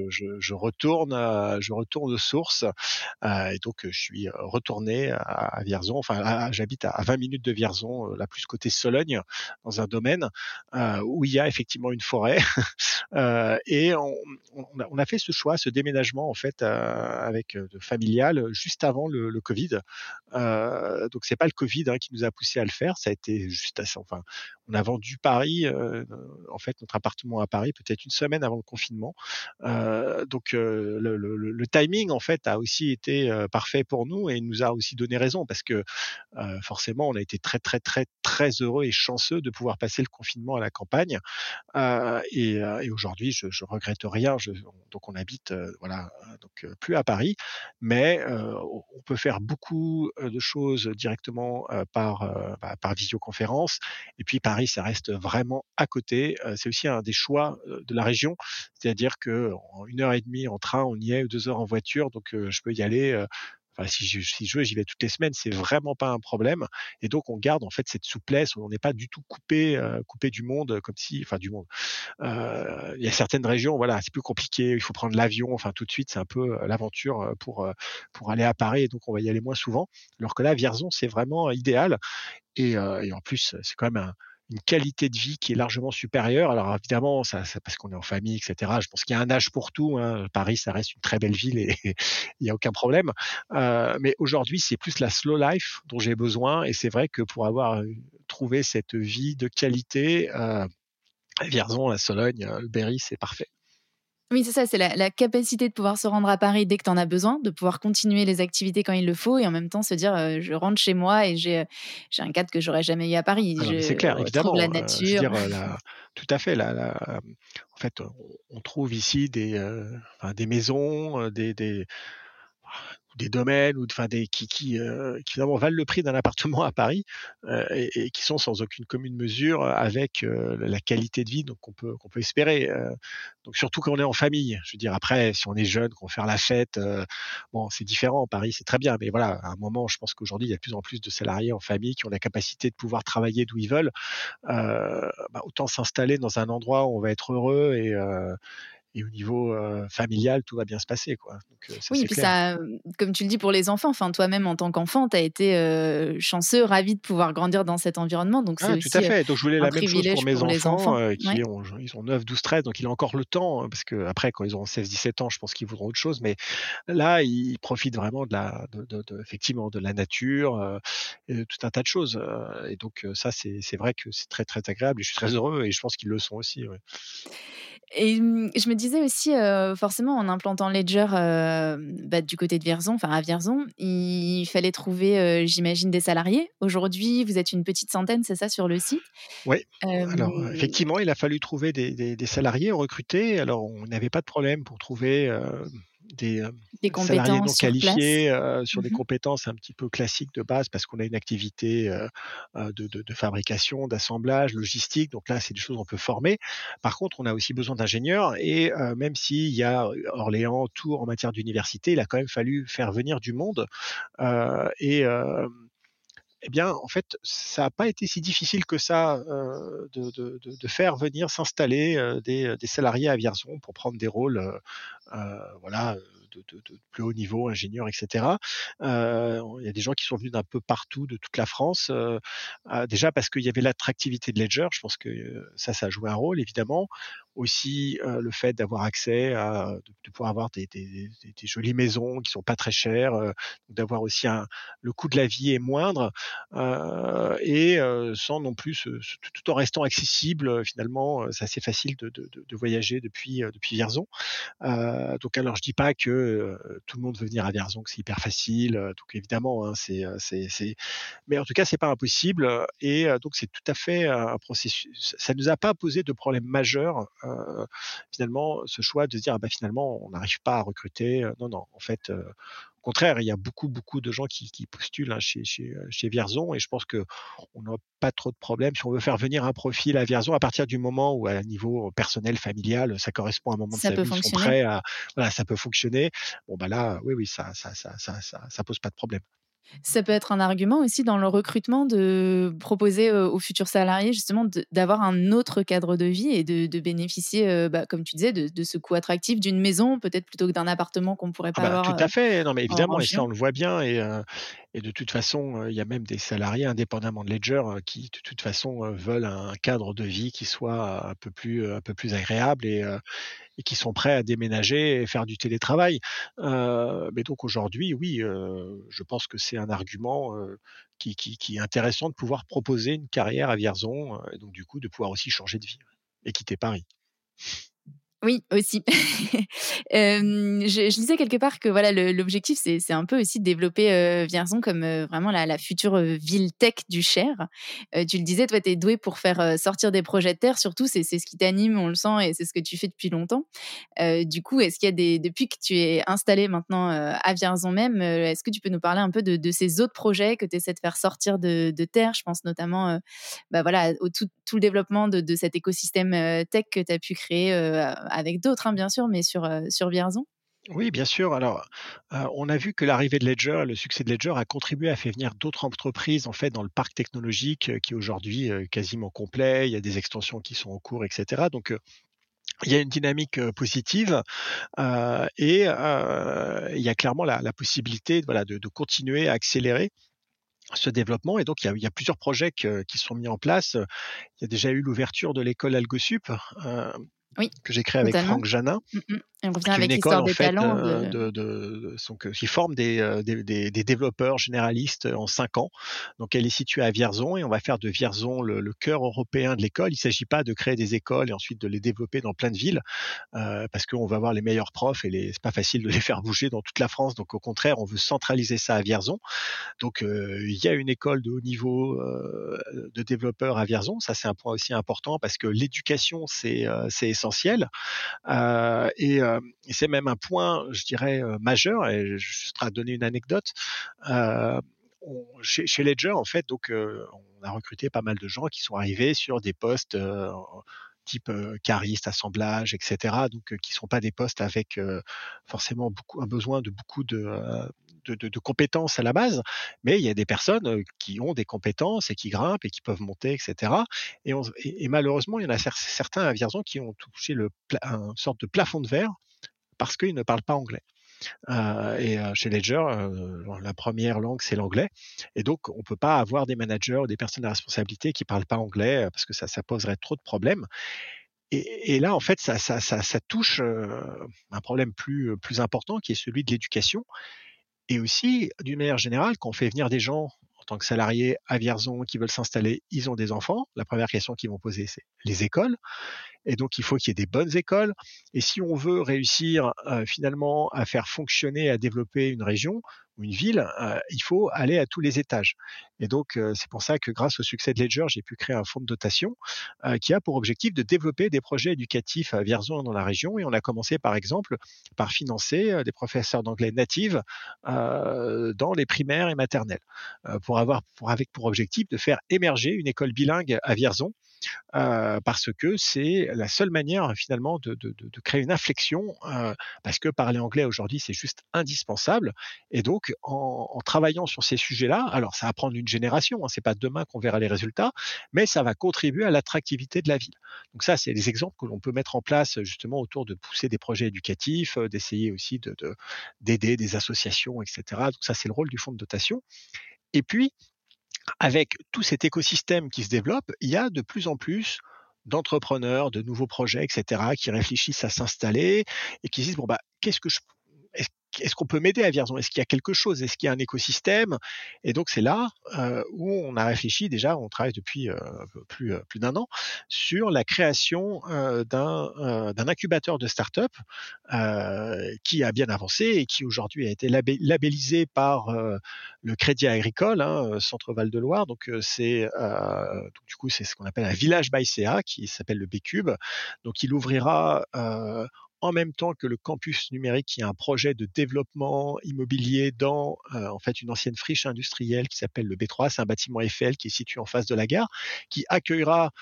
retourne, euh, je retourne aux sources. Et donc, je suis retourné à, Vierzon. Enfin, j'habite à, 20 minutes de Vierzon, la plus côté Sologne, dans un domaine où il y a effectivement une forêt. et on, on, on a fait ce choix, ce déménagement en fait euh, avec euh, de familial juste avant le, Covid. Euh, donc c'est pas le Covid hein, qui nous a poussé à le faire, ça a été juste assez. Enfin, on a vendu Paris, euh, en fait notre appartement à Paris peut-être une semaine avant le confinement. Euh, donc le, timing en fait a aussi été parfait pour nous et nous a aussi donné raison parce que forcément on a été très très très très heureux et chanceux de pouvoir passer le confinement à la campagne. et, aujourd'hui je, je regrette rien. Donc on habite voilà donc plus à Paris, mais on peut faire beaucoup de choses directement par bah, par visioconférence. Et puis Paris, ça reste vraiment à côté. c'est aussi un des choix de la région, c'est-à-dire que en une heure et demie en train, on y est, ou deux heures en voiture, donc je peux y aller si je, si je veux, j'y vais toutes les semaines, c'est vraiment pas un problème. Et donc, on garde en fait cette souplesse, on n'est pas du tout coupé, coupé du monde, comme si, enfin, du monde. il y a certaines régions, voilà, c'est plus compliqué, il faut prendre l'avion, enfin, tout de suite, c'est un peu l'aventure pour, pour aller à Paris, et donc on va y aller moins souvent. Alors que là, Vierzon, c'est vraiment idéal. Et, et en plus, c'est quand même un, une qualité de vie qui est largement supérieure. Alors évidemment, ça, c'est parce qu'on est en famille, etc. Je pense qu'il y a un âge pour tout. Hein. Paris, ça reste une très belle ville et il n'y a aucun problème. Euh, mais aujourd'hui, c'est plus la slow life dont j'ai besoin. Et c'est vrai que pour avoir euh, trouvé cette vie de qualité, euh, Vierzon, la Sologne, euh, le Berry, c'est parfait. Oui, c'est ça, c'est la, capacité de pouvoir se rendre à Paris dès que tu en as besoin, de pouvoir continuer les activités quand il le faut et en même temps se dire euh, je rentre chez moi et j'ai j'ai un cadre que j'aurais jamais eu à Paris. Ah c'est clair, évidemment. la euh, nature. Dire, euh, tout à fait. en fait, on, trouve ici des, des maisons, des, des des domaines ou enfin des qui qui, euh, qui finalement valent le prix d'un appartement à Paris euh, et, qui sont sans aucune commune mesure avec euh, la qualité de vie donc qu'on peut qu'on peut espérer. Donc surtout quand on est en famille. Je veux dire après si on est jeune, qu'on faire la fête, bon c'est différent. Paris c'est très bien, mais voilà à un moment je pense qu'aujourd'hui il y a de plus en plus de salariés en famille qui ont la capacité de pouvoir travailler d'où ils veulent. Bah, autant s'installer dans un endroit où on va être heureux et et au niveau familial, tout va bien se passer. Quoi. oui, et puis ça, comme tu le dis pour les enfants, enfin, toi-même en tant qu'enfant, tu as été chanceux, ravi de pouvoir grandir dans cet environnement. Donc ah, tout à fait. Donc je voulais la même chose pour mes enfants, qui ont, ils ont 9, 12, 13, donc il a encore le temps, hein, parce que après, quand ils auront 16, 17 ans, je pense qu'ils voudront autre chose. Mais là, ils profitent vraiment de la, de, effectivement, de la nature, et tout un tas de choses. et donc ça, c'est vrai que c'est très, très agréable. Et je suis très heureux, et je pense qu'ils le sont aussi. Et mmh, je me disais aussi, forcément, en implantant Ledger bah, du côté de Vierzon, enfin à Vierzon, il fallait trouver, j'imagine, des salariés. Aujourd'hui, vous êtes une petite centaine, c'est ça, sur le site? Oui. Alors, effectivement, il a fallu trouver des, des, des salariés, recruter. Alors, on n'avait pas de problème pour trouver des, euh, des salariés non qualifiés euh, sur des mmh compétences un petit peu classiques de base parce qu'on a une activité euh, de, de, de, fabrication, d'assemblage, logistique. Donc là, c'est des choses qu'on peut former. Par contre, on a aussi besoin d'ingénieurs et même s'il y a Orléans, Tours en matière d'université, il a quand même fallu faire venir du monde et eh bien, en fait, ça n'a pas été si difficile que ça euh, de, de, de, faire venir s'installer euh, des, des, salariés à Vierzon pour prendre des rôles, voilà, de, plus haut niveau, ingénieurs, etc. Il y a des gens qui sont venus d'un peu partout, de toute la France, euh, déjà parce qu'il y avait l'attractivité de Ledger, je pense que ça, ça a joué un rôle, évidemment. Aussi le fait d'avoir accès à, de, pouvoir avoir des, jolies maisons qui sont pas très chères, d'avoir aussi un, le coût de la vie est moindre, et sans non plus, tout en restant accessible, finalement, c'est assez facile de, de, de, voyager depuis, depuis Vierzon. donc alors je dis pas que tout le monde veut venir à Vierzon, que c'est hyper facile. donc évidemment, hein, c'est, c'est, mais en tout cas, c'est pas impossible. Et donc c'est tout à fait un processus. Ça nous a pas posé de problème majeur finalement ce choix de se dire ah bah finalement on n'arrive pas à recruter. Non non, en fait au contraire, il y a beaucoup, beaucoup de gens qui, postulent hein, chez, chez, chez, Vierzon et je pense qu'on n'a pas trop de problèmes. Si on veut faire venir un profil à Vierzon, à partir du moment où, à niveau personnel, familial, ça correspond à un moment de sa vie, ils sont prêts à, voilà, ça peut fonctionner. Bon, bah là, oui, oui, ça, ça, ça, ça, ça, ça pose pas de problème. Ça peut être un argument aussi dans le recrutement de proposer aux futurs salariés justement d'avoir un autre cadre de vie et de, bénéficier, bah, comme tu disais, de, ce coût attractif d'une maison, peut-être plutôt que d'un appartement qu'on pourrait pas ah bah, avoir. Tout à fait, non mais évidemment, et ça on le voit bien, et, et de toute façon, il y a même des salariés indépendamment de Ledger qui de toute façon veulent un cadre de vie qui soit un peu plus, un peu plus agréable et et qui sont prêts à déménager et faire du télétravail. Euh, mais donc aujourd'hui, oui, euh, je pense que c'est un argument euh, qui, qui, est intéressant de pouvoir proposer une carrière à Vierzon, et donc du coup de pouvoir aussi changer de vie et quitter Paris. Oui, aussi. je, je, disais quelque part que voilà l'objectif, c'est un peu aussi de développer euh, Vierzon comme vraiment la, future ville tech du Cher. tu le disais, toi, tu es doué pour faire sortir des projets de terre, surtout, c'est ce qui t'anime, on le sent, et c'est ce que tu fais depuis longtemps. du coup, est-ce qu'il y a des, depuis que tu es installé maintenant à Vierzon même, est-ce que tu peux nous parler un peu de, ces autres projets que tu essaies de faire sortir de, terre? Je pense notamment bah, voilà, au tout, tout le développement de, de cet écosystème tech que tu as pu créer avec d'autres, hein, bien sûr, mais sur, sur Vierzon Oui, bien sûr. Alors, heu, on a vu que l'arrivée de Ledger, le succès de Ledger a contribué à faire venir d'autres entreprises, en fait, dans le parc technologique, heu, qui est aujourd'hui, quasiment complet. Il y a des extensions qui sont en cours et cetera. Donc, il y a une dynamique, positive, et il y a clairement la possibilité, voilà, de continuer à accélérer ce développement et donc il y a plusieurs projets qui sont mis en place. il y a déjà eu l'ouverture de l'école AlgoSup, Oui, que j'ai créée avec totalement. Franck Janin. Mmh mh. On revient avec l'histoire des fait, talents heu, de de de donc heu, qui forme des, heu, des des des développeurs généralistes en 5 ans. Donc elle est située à Vierzon et on va faire de Vierzon le le cœur européen de l'école. Il s'agit pas de créer des écoles et ensuite de les développer dans plein de villes, parce qu'on va avoir les meilleurs profs et les c'est pas facile de les faire bouger dans toute la France. Donc au contraire, on veut centraliser ça à Vierzon. Donc euh, il y a une école de haut niveau euh, de développeurs à Vierzon. Ça, c'est un point aussi important parce que l'éducation, c'est euh, essentiel. Euh, et, euh, c'est même un point, je dirais, euh, majeur. Et je vais te donner une anecdote. Euh, chez, Ledger, en fait, donc, on a recruté pas mal de gens qui sont arrivés sur des postes type cariste, assemblage, etc. Donc, qui sont pas des postes avec forcément un besoin de beaucoup de, de, compétences à la base, mais il y a des personnes qui ont des compétences et qui grimpent et qui peuvent monter, etc. Et, malheureusement, il y en a certains à Vierzon qui ont touché le, une sorte de plafond de verre parce qu'ils ne parlent pas anglais. Euh, et chez Ledger, la première langue c'est l'anglais, et donc on peut pas avoir des managers ou des personnes à responsabilité qui parlent pas anglais parce que ça, poserait trop de problèmes. Et, là, en fait, ça, touche un problème plus important qui est celui de l'éducation. Et aussi, d'une manière générale, quand on fait venir des gens en tant que salariés à Vierzon qui veulent s'installer, ils ont des enfants. La première question qu'ils vont poser, c'est les écoles. Et donc, il faut qu'il y ait des bonnes écoles. Et si on veut réussir euh, finalement à faire fonctionner, à développer une région une ville, il faut aller à tous les étages. Et donc, c'est pour ça que grâce au succès de Ledger, j'ai pu créer un fonds de dotation qui a pour objectif de développer des projets éducatifs à Vierzon dans la région. Et on a commencé, par exemple, par financer des professeurs d'anglais natives euh, dans les primaires et maternelles, pour avoir avec pour objectif de faire émerger une école bilingue à Vierzon parce que c'est la seule manière finalement de, créer une inflexion, parce que parler anglais aujourd'hui c'est juste indispensable. Et donc en, travaillant sur ces sujets-là, alors ça va prendre une génération, hein, c'est pas demain qu'on verra les résultats, mais ça va contribuer à l'attractivité de la ville. Donc ça, c'est des exemples que l'on peut mettre en place justement autour de pousser des projets éducatifs, d'essayer aussi de, d'aider des associations, etc. Donc ça, c'est le rôle du fonds de dotation. Et puis, avec tout cet écosystème qui se développe, il y a de plus en plus d'entrepreneurs, de nouveaux projets, etc., qui réfléchissent à s'installer et qui disent bon bah qu'est-ce que je est-ce qu'on peut m'aider à Vierzon? Est-ce qu'il y a quelque chose? Est-ce qu'il y a un écosystème? Et donc c'est là euh, où on a réfléchi déjà, on travaille depuis euh, plus, euh, plus d'un an sur la création d'un, incubateur de start-up qui a bien avancé et qui aujourd'hui a été labellisé par le Crédit Agricole, hein, Centre Val de Loire. Donc c'est du coup c'est ce qu'on appelle un village by qui s'appelle le B-Cube. Donc il ouvrira en même temps que le campus numérique, qui est un projet de développement immobilier dans euh, en fait une ancienne friche industrielle qui s'appelle le B3. C'est un bâtiment Eiffel qui est situé en face de la gare, qui accueillera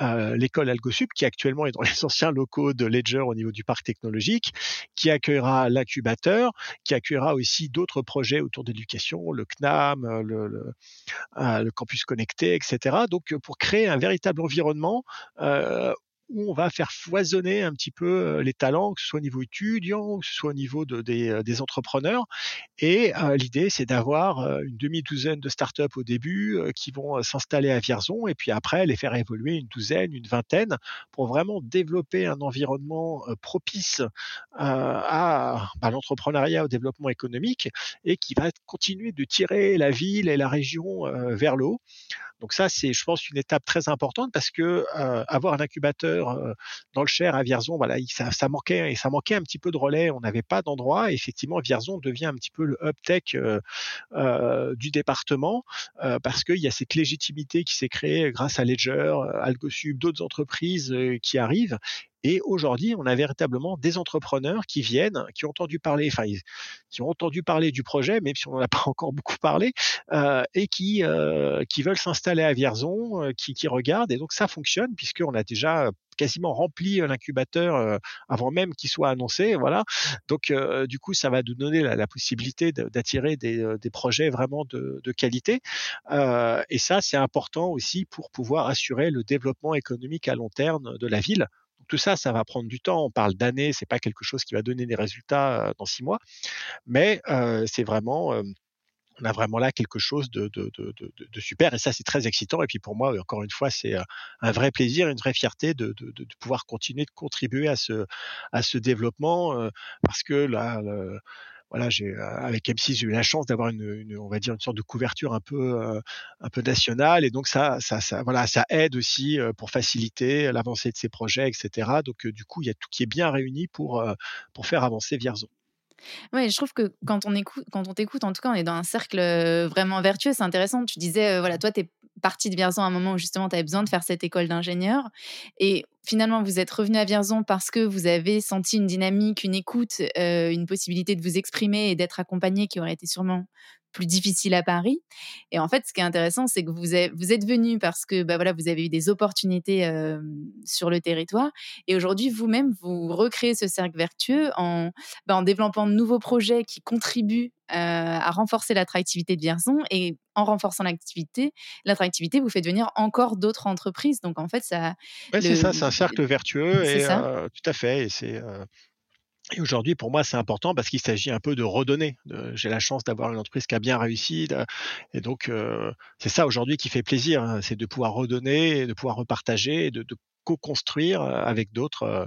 euh, l'école AlgoSup, qui actuellement est dans les anciens locaux de Ledger au niveau du parc technologique, qui accueillera l'incubateur, qui accueillera aussi d'autres projets autour de l'éducation, le CNAM, euh, le, campus connecté, etc. Donc pour créer un véritable environnement euh, où on va faire foisonner un petit peu les talents, que ce soit au niveau étudiant, que ce soit au niveau de, des, entrepreneurs. Et l'idée, c'est d'avoir une demi-douzaine de startups au début qui vont s'installer à Vierzon et puis après les faire évoluer une douzaine, une vingtaine pour vraiment développer un environnement propice à bah, l'entrepreneuriat, au développement économique et qui va continuer de tirer la ville et la région vers le haut. Donc ça, c'est, je pense, une étape très importante parce que avoir un incubateur euh, dans le Cher à Vierzon, voilà, ça, manquait et ça manquait un petit peu de relais. On n'avait pas d'endroit. Effectivement, Vierzon devient un petit peu le hub tech euh, du département parce qu'il y a cette légitimité qui s'est créée grâce à Ledger, AlgoSub, d'autres entreprises qui arrivent Et aujourd'hui, on a véritablement des entrepreneurs qui viennent, qui ont entendu parler, enfin, qui ont entendu parler du projet, même si on n'en a pas encore beaucoup parlé, euh, et qui, euh, qui veulent s'installer à Vierzon, euh, qui, qui regardent. Et donc ça fonctionne puisqu'on a déjà quasiment rempli l'incubateur avant même qu'il soit annoncé. Voilà. Donc, du coup, ça va nous donner la, possibilité d'attirer des, des, projets vraiment de, de qualité. et ça, c'est important aussi pour pouvoir assurer le développement économique à long terme de la ville tout ça, ça va prendre du temps. On parle d'années, c'est pas quelque chose qui va donner des résultats dans six mois, mais c'est vraiment on a vraiment là quelque chose de, de, de, de super et ça c'est très excitant et puis pour moi encore une fois c'est un vrai plaisir une vraie fierté de, pouvoir continuer de contribuer à ce à ce développement parce que là voilà, j'ai euh, avec M6 j'ai eu la chance d'avoir une, sorte de couverture un peu euh, un peu nationale et donc ça ça, ça voilà ça aide aussi euh, pour faciliter l'avancée de ces projets etc. Donc du coup il y a tout qui est bien réuni pour pour faire avancer Vierzon. Ouais, je trouve que quand on écoute, quand t'écoute, en tout cas, on est dans un cercle vraiment vertueux. C'est intéressant. Tu disais, voilà, toi, tu es parti de Vierzon à un moment où justement tu besoin de faire cette école d'ingénieur. Et finalement, vous êtes revenu à Vierzon parce que vous avez senti une dynamique, une écoute, une possibilité de vous exprimer et d'être accompagné qui aurait été sûrement plus difficile à Paris. Et en fait, ce qui est intéressant, c'est que vous, êtes, vous êtes venu parce que bah voilà, vous avez eu des opportunités sur le territoire. Et aujourd'hui, vous-même, vous recréez ce cercle vertueux en, bah, en développant de nouveaux projets qui contribuent à renforcer l'attractivité de Vierzon. Et en renforçant l'activité, l'attractivité vous fait devenir encore d'autres entreprises. Donc en fait, ça. c'est ça, c'est un cercle vertueux. Et, tout à fait. Et c'est. Et aujourd'hui, pour moi, c'est important parce qu'il s'agit un peu de redonner. J'ai la chance d'avoir une entreprise qui a bien réussi. Et donc, euh, c'est ça aujourd'hui qui fait plaisir. Hein, c'est de pouvoir redonner, de pouvoir repartager, de, co-construire euh, avec d'autres, euh,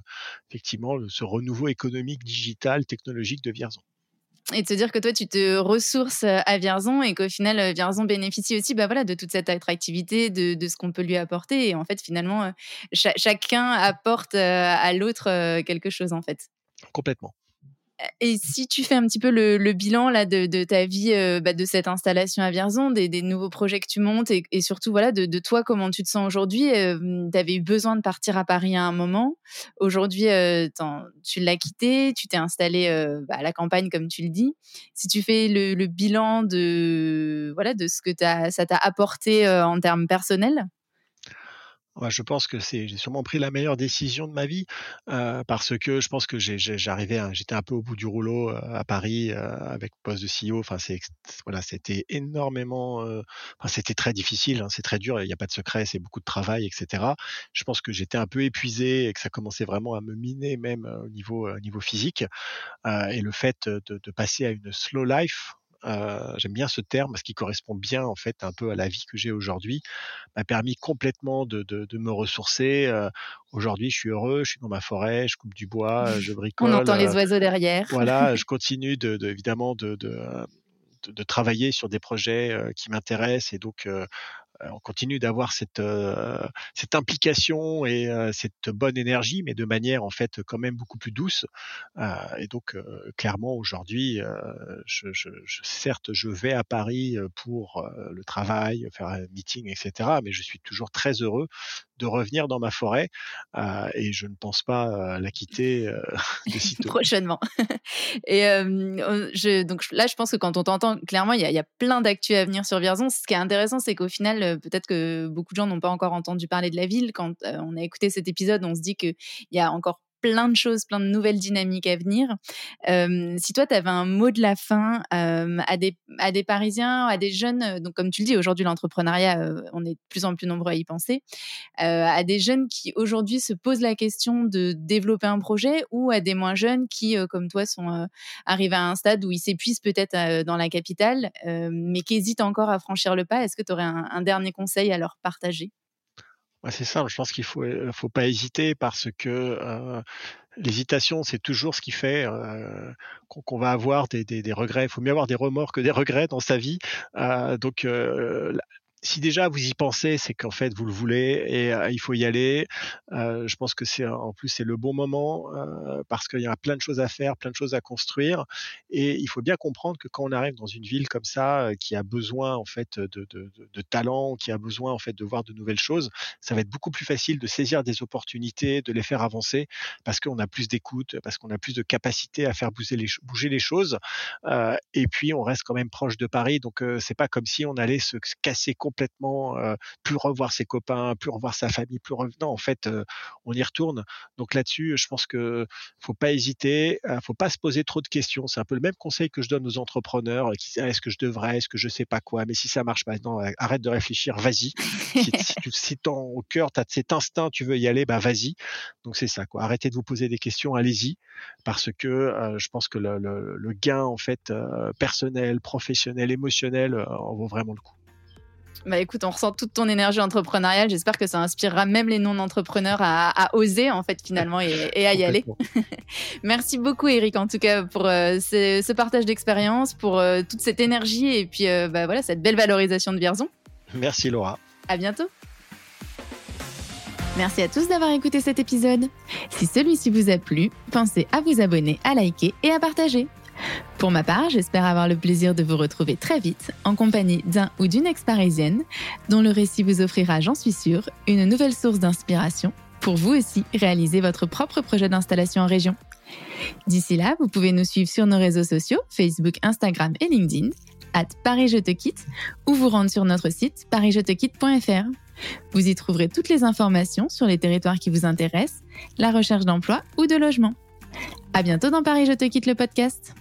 effectivement, ce renouveau économique, digital, technologique de Vierzon. Et de se dire que toi, tu te ressources à Vierzon et qu'au final, Vierzon bénéficie aussi bah voilà, de toute cette attractivité, de ce qu'on peut lui apporter. Et en fait, finalement, chacun apporte à l'autre quelque chose, en fait. Complètement. Et si tu fais un petit peu le, bilan là de, ta vie, euh, bah, de cette installation à Vierzon, des, nouveaux projets que tu montes et, surtout voilà de, toi comment tu te sens aujourd'hui. Euh, tu avais eu besoin de partir à Paris à un moment. Aujourd'hui, euh, tu l'as quitté, tu t'es installé bah, à la campagne comme tu le dis. Si tu fais le, bilan de voilà de ce que ça t'a apporté en termes personnels, je pense que c'est j'ai sûrement pris la meilleure décision de ma vie euh, parce que je pense que j'arrivais, j'étais un peu au bout du rouleau euh, à Paris euh, avec poste de CEO. Enfin, c'est voilà, c'était énormément, enfin, c'était très difficile, hein, c'est très dur. Il n'y a pas de secret, c'est beaucoup de travail, etc. Je pense que j'étais un peu épuisé et que ça commençait vraiment à me miner même au niveau au niveau physique. et le fait de, de passer à une slow life, euh, j'aime bien ce terme parce qu'il correspond bien en fait un peu à la vie que j'ai aujourd'hui, m'a permis complètement de, de, de me ressourcer. Euh, aujourd'hui, je suis heureux, je suis dans ma forêt, je coupe du bois, je bricole. On entend les oiseaux derrière. Voilà, je continue de, de évidemment de, de, de, travailler sur des projets euh, qui m'intéressent et donc euh, on continue d'avoir cette, euh, cette implication et euh, cette bonne énergie, mais de manière en fait quand même beaucoup plus douce. et donc clairement aujourd'hui, je, je, certes je vais à Paris pour le travail, faire un meeting, etc. Mais je suis toujours très heureux de revenir dans ma forêt et je ne pense pas la quitter de sitôt. Prochainement. et je, donc là, je pense que quand on t'entend, clairement, il y, y, a plein d'actu à venir sur Vierzon. Ce qui est intéressant, c'est qu'au final, euh, peut-être que beaucoup de gens n'ont pas encore entendu parler de la ville. Quand euh, on a écouté cet épisode, on se dit qu'il y a encore plein de choses, plein de nouvelles dynamiques à venir. Euh, si toi, tu avais un mot de la fin à, des, à des Parisiens, à des jeunes, donc comme tu le dis, aujourd'hui, l'entrepreneuriat, on est de plus en plus nombreux à y penser, à des jeunes qui aujourd'hui se posent la question de développer un projet ou à des moins jeunes qui, comme toi, sont arrivés à un stade où ils s'épuisent peut-être dans la capitale, mais qui hésitent encore à franchir le pas, est-ce que tu aurais un dernier conseil à leur partager? C'est simple, je pense qu'il faut, faut pas hésiter parce que l'hésitation, c'est toujours ce qui fait qu'on va avoir des regrets. Il faut mieux avoir des remords que des regrets dans sa vie. donc, si déjà vous y pensez, c'est qu'en fait vous le voulez et il faut y aller. je pense que c'est en plus c'est le bon moment parce qu'il y a plein de choses à faire, plein de choses à construire et il faut bien comprendre que quand on arrive dans une ville comme ça qui a besoin en fait de, de, talent, qui a besoin en fait de voir de nouvelles choses, ça va être beaucoup plus facile de saisir des opportunités, de les faire avancer parce qu'on a plus d'écoute, parce qu'on a plus de capacité à faire bouger les, bouger les choses. Euh, et puis on reste quand même proche de Paris, donc euh, c'est pas comme si on allait se casser complètement, euh, plus revoir ses copains, plus revoir sa famille, plus non en fait on y retourne. Donc là-dessus, je pense que faut pas hésiter, faut pas se poser trop de questions. C'est un peu le même conseil que je donne aux entrepreneurs qui disent est-ce que je devrais, est-ce que je sais pas quoi, mais si ça marche pas, non, arrête de réfléchir, vas-y. si, si, si ton au cœur, tu as cet instinct, tu veux y aller, bah vas-y. Donc c'est ça, quoi. Arrêtez de vous poser des questions, allez-y, parce que euh, je pense que le, le, gain en fait euh, personnel, professionnel, émotionnel euh, en vaut vraiment le coup. Bah écoute, on ressent toute ton énergie entrepreneuriale. J'espère que ça inspirera même les non-entrepreneurs à, oser en fait finalement et, à y aller. Merci beaucoup Eric en tout cas pour ce, ce, partage d'expérience, pour toute cette énergie et puis bah, voilà cette belle valorisation de Vierzon. Merci Laura. À bientôt. Merci à tous d'avoir écouté cet épisode. Si celui-ci vous a plu, pensez à vous abonner, à liker et à partager. Pour ma part, j'espère avoir le plaisir de vous retrouver très vite en compagnie d'un ou d'une ex-parisienne dont le récit vous offrira, j'en suis sûre, une nouvelle source d'inspiration pour vous aussi réaliser votre propre projet d'installation en région. D'ici là, vous pouvez nous suivre sur nos réseaux sociaux, Facebook, Instagram et LinkedIn, at Paris Je Te Quitte, ou vous rendre sur notre site parisjetequitte.fr. Vous y trouverez toutes les informations sur les territoires qui vous intéressent, la recherche d'emploi ou de logement. À bientôt dans Paris Je te quitte le podcast.